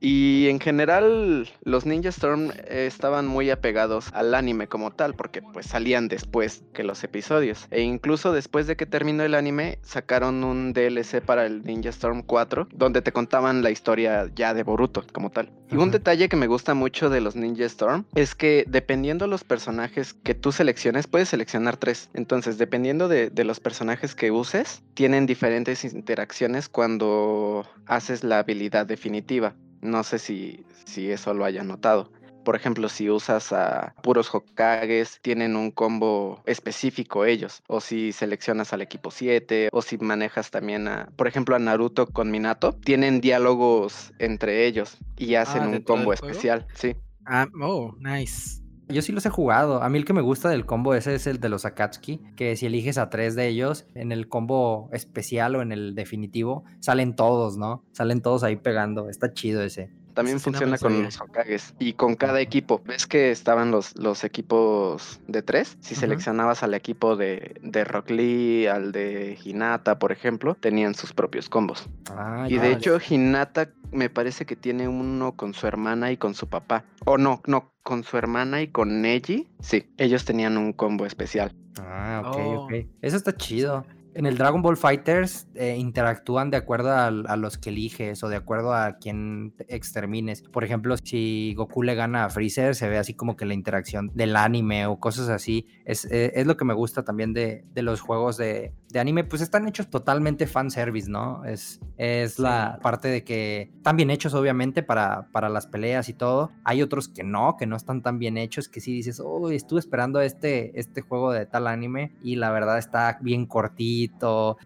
Y en general los Ninja Storm eh, estaban muy apegados al anime como tal, porque pues salían después que los episodios. E incluso después de que terminó el anime, sacaron un DLC para el Ninja Storm 4, donde te contaban la historia ya de Boruto como tal. Y un detalle que me gusta mucho de los Ninja Storm es que dependiendo los personajes que tú selecciones, puedes seleccionar tres. Entonces, dependiendo de, de los personajes que uses, tienen diferentes interacciones cuando haces la habilidad definitiva. No sé si, si eso lo haya notado. Por ejemplo, si usas a puros Hokages, tienen un combo específico ellos. O si seleccionas al equipo 7, o si manejas también a, por ejemplo, a Naruto con Minato, tienen diálogos entre ellos y hacen Ah, un ¿dentro del combo especial. Sí. Ah, oh, nice. Yo sí los he jugado. A mí el que me gusta del combo ese es el de los Akatsuki, que si eliges a tres de ellos, en el combo especial o en el definitivo, salen todos, ¿no? Salen todos ahí pegando. Está chido ese. También sí funciona con sabía. los Hokages y con cada equipo. ¿Ves que estaban los, los equipos de tres? Si seleccionabas al equipo de, de Rock Lee, al de Hinata, por ejemplo, tenían sus propios combos. Ah, Y ya. de hecho, Hinata me parece que tiene uno con su hermana y con su papá. O no, no, con su hermana y con Neji. Sí, ellos tenían un combo especial. Ah, ok, Oh. ok. Eso está chido. En el Dragon Ball Fighters eh, interactúan de acuerdo al- a, los que eliges o de acuerdo a quien extermines. Por ejemplo, si Goku le gana a Freezer, se ve así como que la interacción del anime o cosas así. Es, eh, es lo que me gusta también de, de los juegos de, de anime. Pues están hechos totalmente fanservice, ¿no? Es, es la parte de que están bien hechos, obviamente, para, para las peleas y todo. Hay otros que no, que no están tan bien hechos, que sí dices, oh, estuve esperando este, este juego de tal anime y la verdad está bien cortito,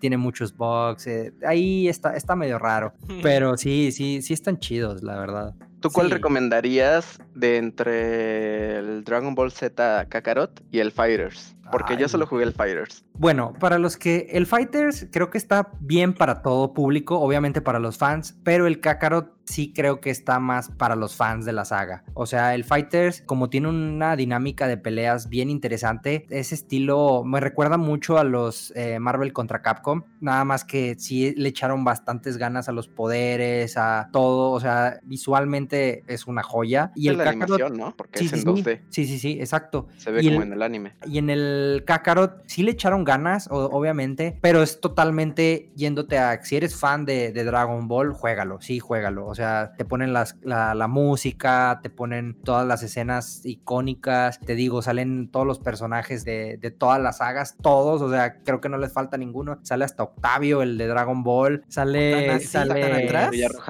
tiene muchos bugs, eh, ahí está, está medio raro, pero sí, sí, sí están chidos, la verdad. ¿Tú cuál Sí. recomendarías de entre el Dragon Ball Z Kakarot y el Fighters? Porque yo solo jugué el Fighters. Bueno, para los que el Fighters creo que está bien para todo público, obviamente para los fans, pero el Kakarot sí creo que está más para los fans de la saga. O sea, el Fighters como tiene una dinámica de peleas bien interesante, ese estilo me recuerda mucho a los eh, Marvel contra Capcom, nada más que sí le echaron bastantes ganas a los poderes, a todo, o sea, visualmente es una joya. Y Es el la Kakarot... animación, ¿no? Porque Sí, es en sí, 2D. sí, sí, sí, exacto. Se ve Y como el- en el anime. Y en el Kakarot sí le echaron ganas, o- obviamente, pero es totalmente yéndote a. Si eres fan de, de Dragon Ball, juégalo, sí, juégalo. O sea, te ponen las- la, la música, te ponen todas las escenas icónicas, te digo, salen todos los personajes de, de todas las sagas, todos, o sea, creo que no les falta ninguno. Sale hasta Octavio, el de Dragon Ball, sale. ¿Tan así, tan sale.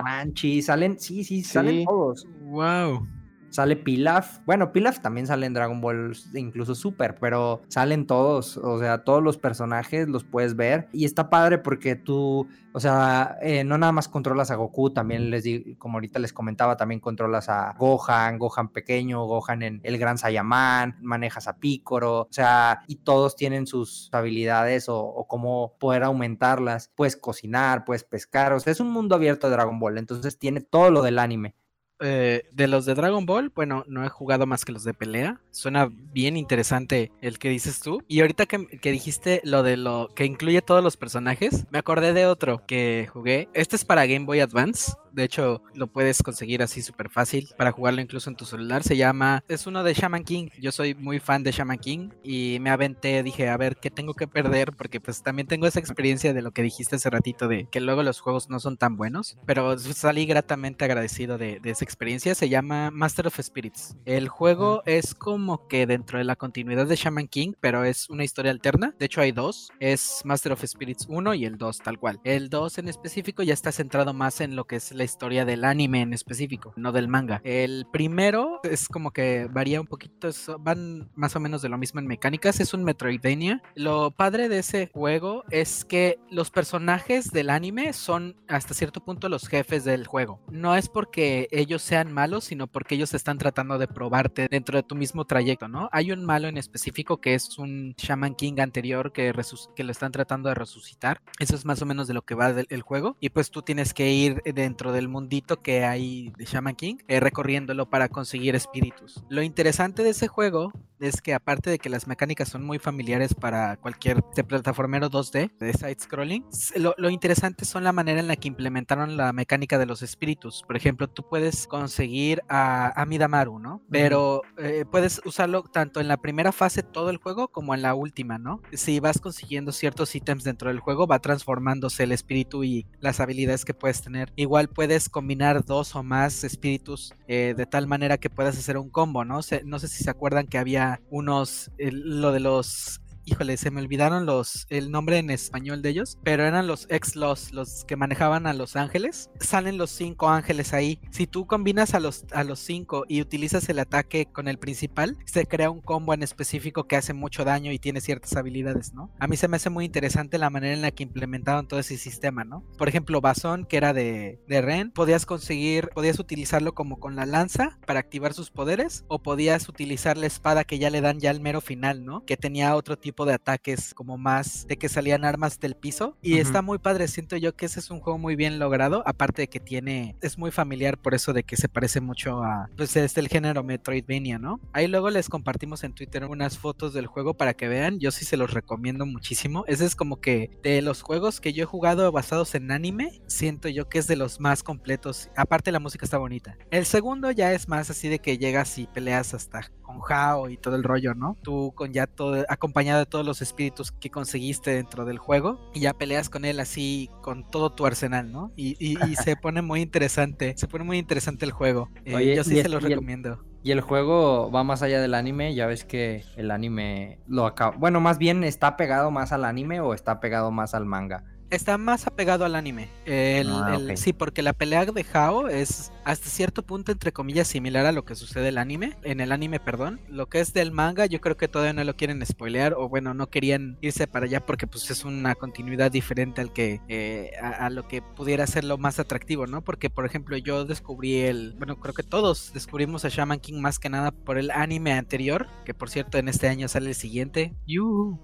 Manchi, salen, sí, sí, salen Sí. todos. Wow. Sale Pilaf. Bueno, Pilaf también sale en Dragon Ball, incluso Super, pero salen todos. O sea, todos los personajes los puedes ver. Y está padre porque tú, o sea, eh, no nada más controlas a Goku, también les digo, como ahorita les comentaba, también controlas a Gohan, Gohan pequeño, Gohan en el Gran Saiyaman, manejas a Piccolo, o sea, y todos tienen sus habilidades o, o cómo poder aumentarlas. Puedes cocinar, puedes pescar, o sea, es un mundo abierto de Dragon Ball, entonces tiene todo lo del anime. Eh, de los de Dragon Ball, bueno, no he jugado más que los de pelea. Suena bien interesante el que dices tú. Y ahorita que, que dijiste lo de lo que incluye todos los personajes, me acordé de otro que jugué. Este es para Game Boy Advance. De hecho, lo puedes conseguir así súper fácil para jugarlo incluso en tu celular. Se llama, es uno de Shaman King. Yo soy muy fan de Shaman King y me aventé, dije, a ver, ¿qué tengo que perder? Porque pues también tengo esa experiencia de lo que dijiste hace ratito de que luego los juegos no son tan buenos. Pero salí gratamente agradecido de, de esa experiencia. Se llama Master of Spirits. El juego es como que dentro de la continuidad de Shaman King, pero es una historia alterna. De hecho, hay dos. Es Master of Spirits 1 y el 2, tal cual. El 2 en específico ya está centrado más en lo que es la historia del anime en específico, no del manga. El primero es como que varía un poquito, es- van más o menos de lo mismo en mecánicas, es un Metroidvania. Lo padre de ese juego es que los personajes del anime son hasta cierto punto los jefes del juego. No es porque ellos sean malos, sino porque ellos están tratando de probarte dentro de tu mismo trayecto, ¿no? Hay un malo en específico que es un Shaman King anterior que, que lo están tratando de resucitar. Eso es más o menos de lo que va del el juego. Y pues tú tienes que ir dentro del mundito que hay de Shaman King, eh, recorriéndolo para conseguir espíritus. Lo interesante de ese juego es que aparte de que las mecánicas son muy familiares para cualquier plataformero 2D de side scrolling, lo, lo, interesante son la manera en la que implementaron la mecánica de los espíritus. Por ejemplo, tú puedes conseguir a, a Midamaru, ¿no? Pero eh, puedes usarlo tanto en la primera fase todo el juego como en la última, ¿no? Si vas consiguiendo ciertos ítems dentro del juego, va transformándose el espíritu y las habilidades que puedes tener. Igual puedes combinar dos o más espíritus eh, de tal manera que puedas hacer un combo, ¿no? no sé si se acuerdan que había unos, lo de los híjole, se me olvidaron los el nombre en español de ellos, pero eran los ex-los, los que manejaban a los ángeles. Salen los cinco ángeles ahí. Si tú combinas a los, a los cinco y utilizas el ataque con el principal, se crea un combo en específico que hace mucho daño y tiene ciertas habilidades, ¿no? A mí se me hace muy interesante la manera en la que implementaron todo ese sistema, ¿no? Por ejemplo, Basón, que era de, de Ren, podías conseguir, podías utilizarlo como con la lanza para activar sus poderes, o podías utilizar la espada que ya le dan ya al mero final, ¿no? Que tenía otro tipo de ataques como más de que salían armas del piso y está muy padre, siento yo que ese es un juego muy bien logrado, aparte de que tiene, es muy familiar por eso de que se parece mucho a, pues es el género Metroidvania, ¿no? Ahí luego les compartimos en Twitter unas fotos del juego para que vean, yo sí se los recomiendo muchísimo, ese es como que de los juegos que yo he jugado basados en anime, siento yo que es de los más completos, aparte la música está bonita. El segundo ya es más así de que llegas y peleas hasta con Hao y todo el rollo, ¿no? Tú con ya todo acompañado de todos los espíritus que conseguiste dentro del juego y ya peleas con él así con todo tu arsenal, ¿no? Y, se pone muy interesante, se pone muy interesante el juego. Eh, yo sí se lo recomiendo. Y el juego va más allá del anime, ya ves que el anime lo acaba. Bueno, más bien está pegado más al anime o está pegado más al manga está más apegado al anime. Ah, sí, porque la pelea de Hao es hasta cierto punto, entre comillas, similar a lo que sucede en el anime. En el anime, perdón. Lo que es del manga, yo creo que todavía no lo quieren spoilear. O bueno, no querían irse para allá porque pues es una continuidad diferente al que eh, a, lo que pudiera ser lo más atractivo, ¿no? Porque, por ejemplo, yo descubrí el. Bueno, creo que todos descubrimos a Shaman King más que nada por el anime anterior. Que por cierto, en este año sale el siguiente. ¡Yuhu!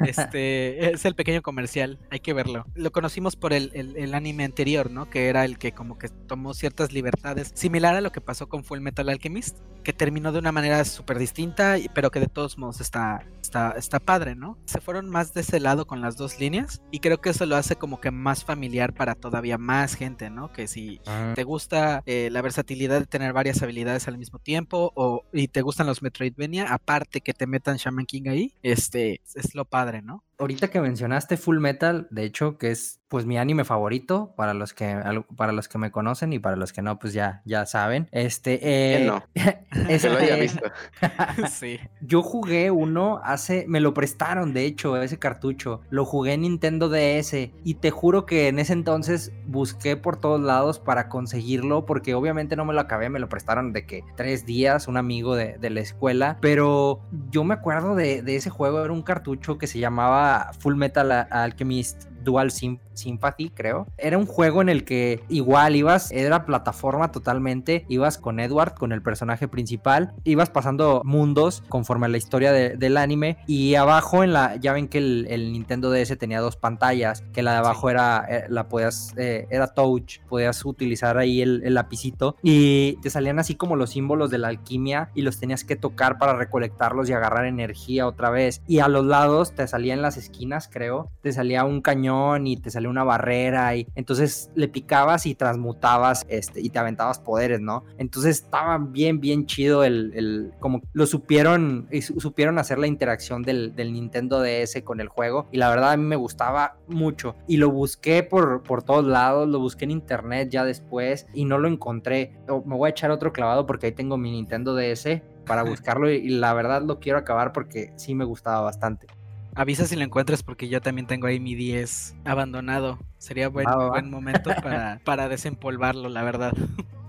Este es el pequeño comercial, hay que verlo. Lo conocimos por el, el, anime anterior, ¿no? Que era el que como que tomó ciertas libertades, similar a lo que pasó con Full Metal Alchemist, que terminó de una manera súper distinta, pero que de todos modos está, está, está padre, ¿no? Se fueron más de ese lado con las dos líneas y creo que eso lo hace como que más familiar para todavía más gente, ¿no? Que si ah. te gusta eh, la versatilidad de tener varias habilidades al mismo tiempo o y te gustan los Metroidvania, aparte que te metan Shaman King ahí, este es lo padre, ¿no? Ahorita que mencionaste Full Metal, de hecho, que es pues mi anime favorito para los que para los que me conocen y para los que no, pues ya ya saben. Este eh, no. ese lo haya visto. sí. Yo jugué uno hace me lo prestaron, de hecho, ese cartucho. Lo jugué en Nintendo DS y te juro que en ese entonces busqué por todos lados para conseguirlo porque obviamente no me lo acabé, me lo prestaron de que tres días un amigo de, de la escuela, pero yo me acuerdo de, de ese juego era un cartucho que se llamaba Full Metal Alchemist Dual Sympathy, creo. Era un juego en el que igual ibas, era plataforma totalmente, ibas con Edward, con el personaje principal, ibas pasando mundos conforme a la historia del anime y abajo en la, ya ven que el, Nintendo DS tenía dos pantallas, que la de abajo era, eh, la podías, eh, era touch, podías utilizar ahí el, el lapicito y te salían así como los símbolos de la alquimia y los tenías que tocar para recolectarlos y agarrar energía otra vez. Y a los lados te salían las esquinas, creo, te salía un cañón y te salió una barrera y entonces le picabas y transmutabas este, y te aventabas poderes, ¿no? Entonces estaba bien, bien chido el, el como lo supieron, y supieron hacer la interacción del, del, Nintendo DS con el juego y la verdad a mí me gustaba mucho y lo busqué por, por todos lados, lo busqué en internet ya después y no lo encontré. Me voy a echar otro clavado porque ahí tengo mi Nintendo DS para buscarlo y la verdad lo quiero acabar porque sí me gustaba bastante. Avisa si lo encuentras porque yo también tengo ahí mi 10 abandonado. Sería buen, buen momento para, para desempolvarlo, la verdad.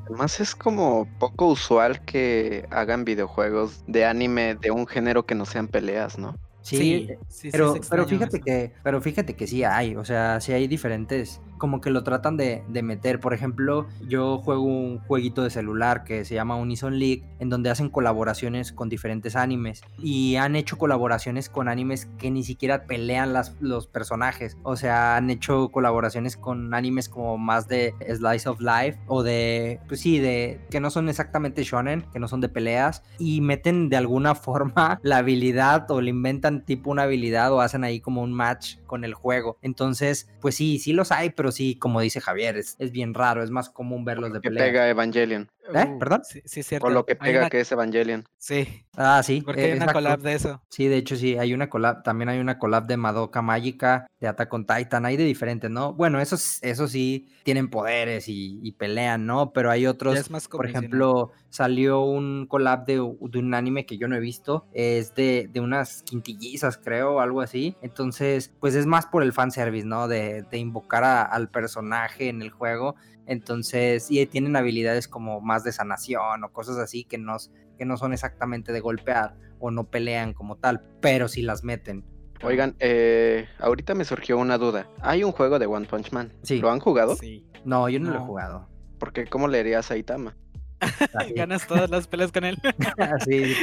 Además es como poco usual que hagan videojuegos de anime de un género que no sean peleas, ¿no? Sí, pero, pero fíjate que, pero fíjate que sí hay, o sea, sí hay diferentes, como que lo tratan de, de, meter. Por ejemplo, yo juego un jueguito de celular que se llama Unison League, en donde hacen colaboraciones con diferentes animes y han hecho colaboraciones con animes que ni siquiera pelean las, los personajes, o sea, han hecho colaboraciones con animes como más de Slice of Life o de, pues sí, de que no son exactamente shonen, que no son de peleas y meten de alguna forma la habilidad o le inventan tipo una habilidad o hacen ahí como un match con el juego. Entonces, pues sí, sí los hay, pero sí, como dice Javier, es, bien raro, es más común verlos de que pega Evangelion. ¿Eh? Uh, ¿Perdón? Sí, sí, cierto. O lo que pega que es Evangelion. Sí. Ah, sí. Porque hay una collab de eso. Sí, de hecho sí, hay una collab, también hay una collab de Madoka Mágica, de Attack on Titan, hay de diferentes, ¿no? Bueno, esos, eso sí tienen poderes y, pelean, ¿no? Pero hay otros, por ejemplo, salió un collab de, un anime que yo no he visto, es de, de unas quintillizas, creo, algo así. Entonces, pues es más por el fanservice, ¿no? De, de invocar al personaje en el juego. Entonces, y tienen habilidades como más de sanación o cosas así que no, que no son exactamente de golpear o no pelean como tal, pero sí las meten. Oigan, eh, ahorita me surgió una duda. Hay un juego de One Punch Man. Sí. ¿Lo han jugado? Sí. No, yo no, lo he jugado. Porque ¿cómo le dirías a Itama? Ganas todas las peleas con él. sí,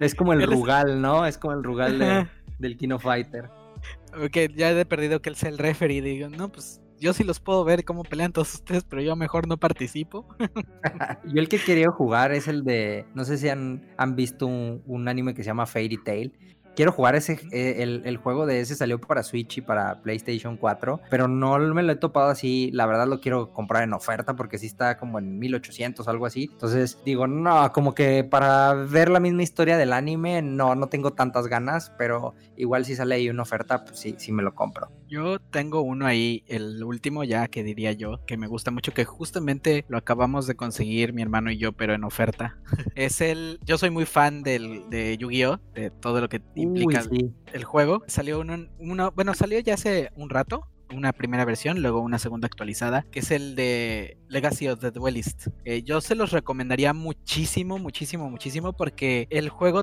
es como el Rugal, ¿no? Es como el Rugal del Kino Fighter. Ok, ya he perdido que él sea el referee. Digo, no, pues yo sí los puedo ver cómo pelean todos ustedes, pero yo mejor no participo. yo el que quería jugar es el de, no sé si han, han visto un, un, anime que se llama Fairy Tail, quiero jugar ese, eh, el, juego de ese salió para Switch y para PlayStation 4, pero no me lo he topado así, la verdad lo quiero comprar en oferta porque sí está como en 1800 algo así, entonces digo, no, como que para ver la misma historia del anime, no, no tengo tantas ganas, pero igual si sale ahí una oferta, pues sí, sí me lo compro. Yo tengo uno ahí, el último ya que diría yo, que me gusta mucho, que justamente lo acabamos de conseguir mi hermano y yo, pero en oferta. es el, yo soy muy fan del, de Yu-Gi-Oh, de todo lo que implica el juego. Salió uno, bueno, salió ya hace un rato, una primera versión, luego una segunda actualizada, que es el de Legacy of the Duelist. Eh, yo se los recomendaría muchísimo, muchísimo, muchísimo, porque el juego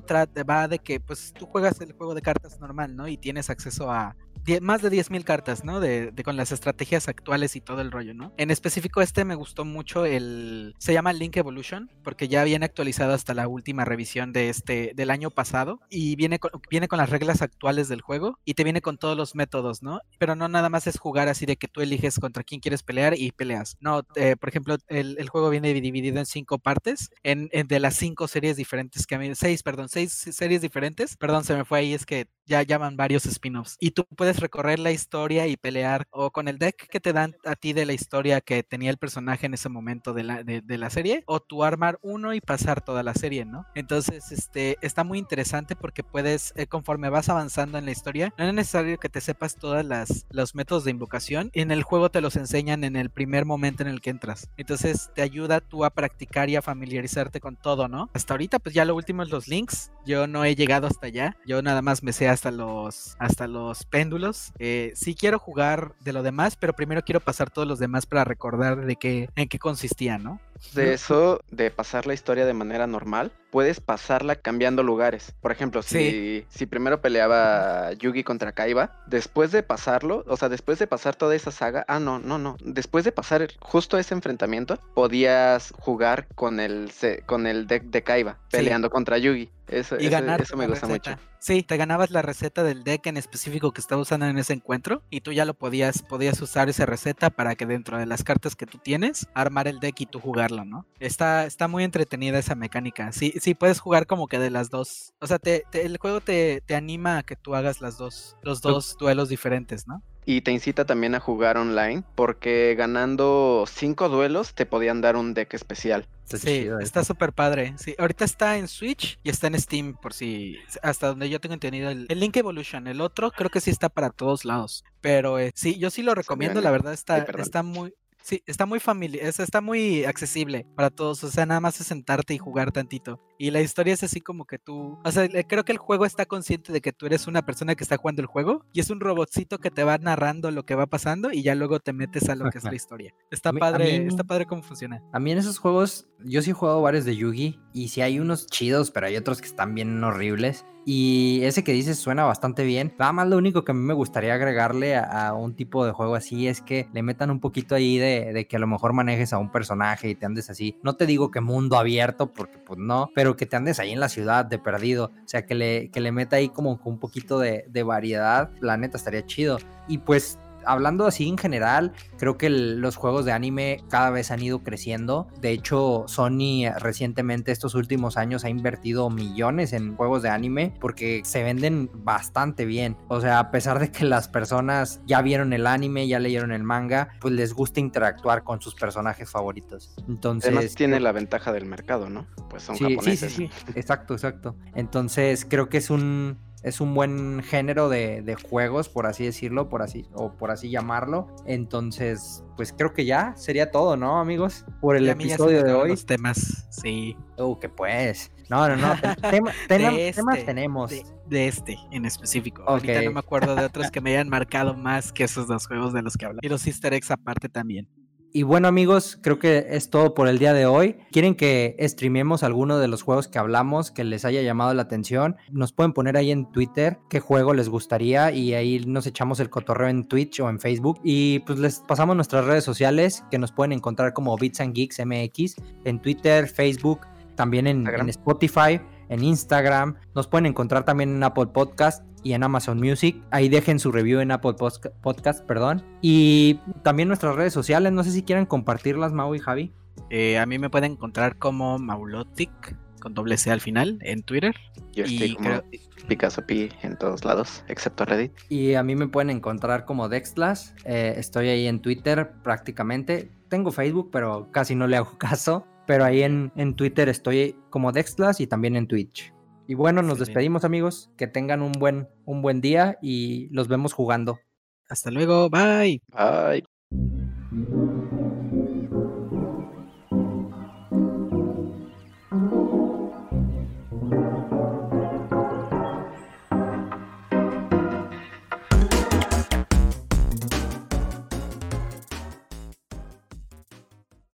va de que, pues, tú juegas el juego de cartas normal, ¿no? Y tienes acceso a más de 10.000 cartas, ¿no? De, con las estrategias actuales y todo el rollo, ¿no? En específico este me gustó mucho el... Se llama Link Evolution, porque ya viene actualizado hasta la última revisión de este, del año pasado, y viene con, viene con las reglas actuales del juego, y te viene con todos los métodos, ¿no? Pero no nada más es jugar así de que tú eliges contra quién quieres pelear y peleas. No, eh, por ejemplo, el, juego viene dividido en cinco partes, en, de las cinco series diferentes que mí, seis, perdón, seis series diferentes, perdón, se me fue ahí, es que ya llaman varios spin-offs, y tú puedes recorrer la historia y pelear o con el deck que te dan a ti de la historia que tenía el personaje en ese momento de la, de, la serie o tu armar uno y pasar toda la serie, ¿no? Entonces, este, está muy interesante porque puedes, eh, conforme vas avanzando en la historia, no es necesario que te sepas todas las los métodos de invocación. En el juego te los enseñan en el primer momento en el que entras. Entonces, te ayuda tú a practicar y a familiarizarte con todo, ¿no? Hasta ahorita, pues ya lo último es los links. Yo no he llegado hasta allá. Yo nada más me sé hasta los, hasta los péndulos eh, sí quiero jugar de lo demás, pero primero quiero pasar todos los demás para recordar de qué, en qué consistía, ¿no? De eso, de pasar la historia de manera normal, puedes pasarla cambiando lugares. Por ejemplo, si, si primero peleaba Yugi contra Kaiba, después de pasarlo, o sea, después de pasar toda esa saga, ah, no, no, no, después de pasar justo ese enfrentamiento, podías jugar con el, con el deck de Kaiba, peleando contra Yugi. Eso, y ganar eso me gusta mucho. Sí, te ganabas la receta del deck en específico que estaba usando en ese encuentro y tú ya lo podías, podías usar esa receta para que dentro de las cartas que tú tienes, armar el deck y tú jugarlo, ¿no? Está, está muy entretenida esa mecánica. Sí, sí, puedes jugar como que de las dos. O sea, te, el juego te, te, anima a que tú hagas las dos, los dos duelos diferentes, ¿no? y te incita también a jugar online porque ganando cinco duelos te podían dar un deck especial. sí, está súper padre. Sí, ahorita está en Switch y está en Steam por si hasta donde yo tengo entendido el, Link Evolution, el otro creo que sí está para todos lados, pero eh, sí, yo sí lo recomiendo, la verdad está está muy Sí, está muy familiar, está muy accesible para todos, o sea, nada más es sentarte y jugar tantito. Y la historia es así como que tú, o sea, creo que el juego está consciente de que tú eres una persona que está jugando el juego y es un robotcito que te va narrando lo que va pasando y ya luego te metes a lo que es la historia. Está padre, está padre cómo funciona. A mí en esos juegos, yo sí he jugado varios de Yugi y sí hay unos chidos, pero hay otros que están bien horribles. Y ese que dices suena bastante bien. Nada más lo único que a mí me gustaría agregarle a, un tipo de juego así es que le metan un poquito ahí de, de, que a lo mejor manejes a un personaje y te andes así. No te digo que mundo abierto, porque pues no, pero que te andes ahí en la ciudad de perdido. O sea, que le, que le meta ahí como un poquito de, de variedad. La neta estaría chido. Y pues hablando así en general, creo que los juegos de anime cada vez han ido creciendo. De hecho, Sony recientemente estos últimos años ha invertido millones en juegos de anime porque se venden bastante bien. O sea, a pesar de que las personas ya vieron el anime, ya leyeron el manga, pues les gusta interactuar con sus personajes favoritos. Entonces, Además tiene la ventaja del mercado, ¿no? Pues son japoneses. Sí, sí, sí. Exacto, exacto. Entonces, creo que es un es un buen género de, juegos, por así decirlo, por así, o por así llamarlo. Entonces, pues creo que ya sería todo, ¿no, amigos? Por el episodio de hoy. Los temas, sí. Oh, que pues. No, no, no. temas este, tenemos. De, este en específico. Ahorita no me acuerdo de otros que me hayan marcado más que esos dos juegos de los que hablamos. Y los easter eggs aparte también. Y bueno amigos, creo que es todo por el día de hoy. ¿Quieren que streamemos alguno de los juegos que hablamos que les haya llamado la atención? Nos pueden poner ahí en Twitter qué juego les gustaría y ahí nos echamos el cotorreo en Twitch o en Facebook. Y pues les pasamos nuestras redes sociales que nos pueden encontrar como Bits and Geeks MX en Twitter, Facebook, también en, en Spotify en Instagram. Nos pueden encontrar también en Apple Podcast y en Amazon Music. Ahí dejen su review en Apple Podcast, perdón. Y también nuestras redes sociales. No sé si quieren compartirlas, Mau y Javi. Eh, a mí me pueden encontrar como Maulotic con doble C al final en Twitter. Yo estoy como Picasso P en todos lados, excepto Reddit. Y a mí me pueden encontrar como Dextlas. Eh, estoy ahí en Twitter prácticamente. Tengo Facebook, pero casi no le hago caso. Pero ahí en, en Twitter estoy como Dextlas y también en Twitch. Y bueno, nos despedimos amigos, que tengan un buen, un buen día y los vemos jugando. Hasta luego, bye. Bye.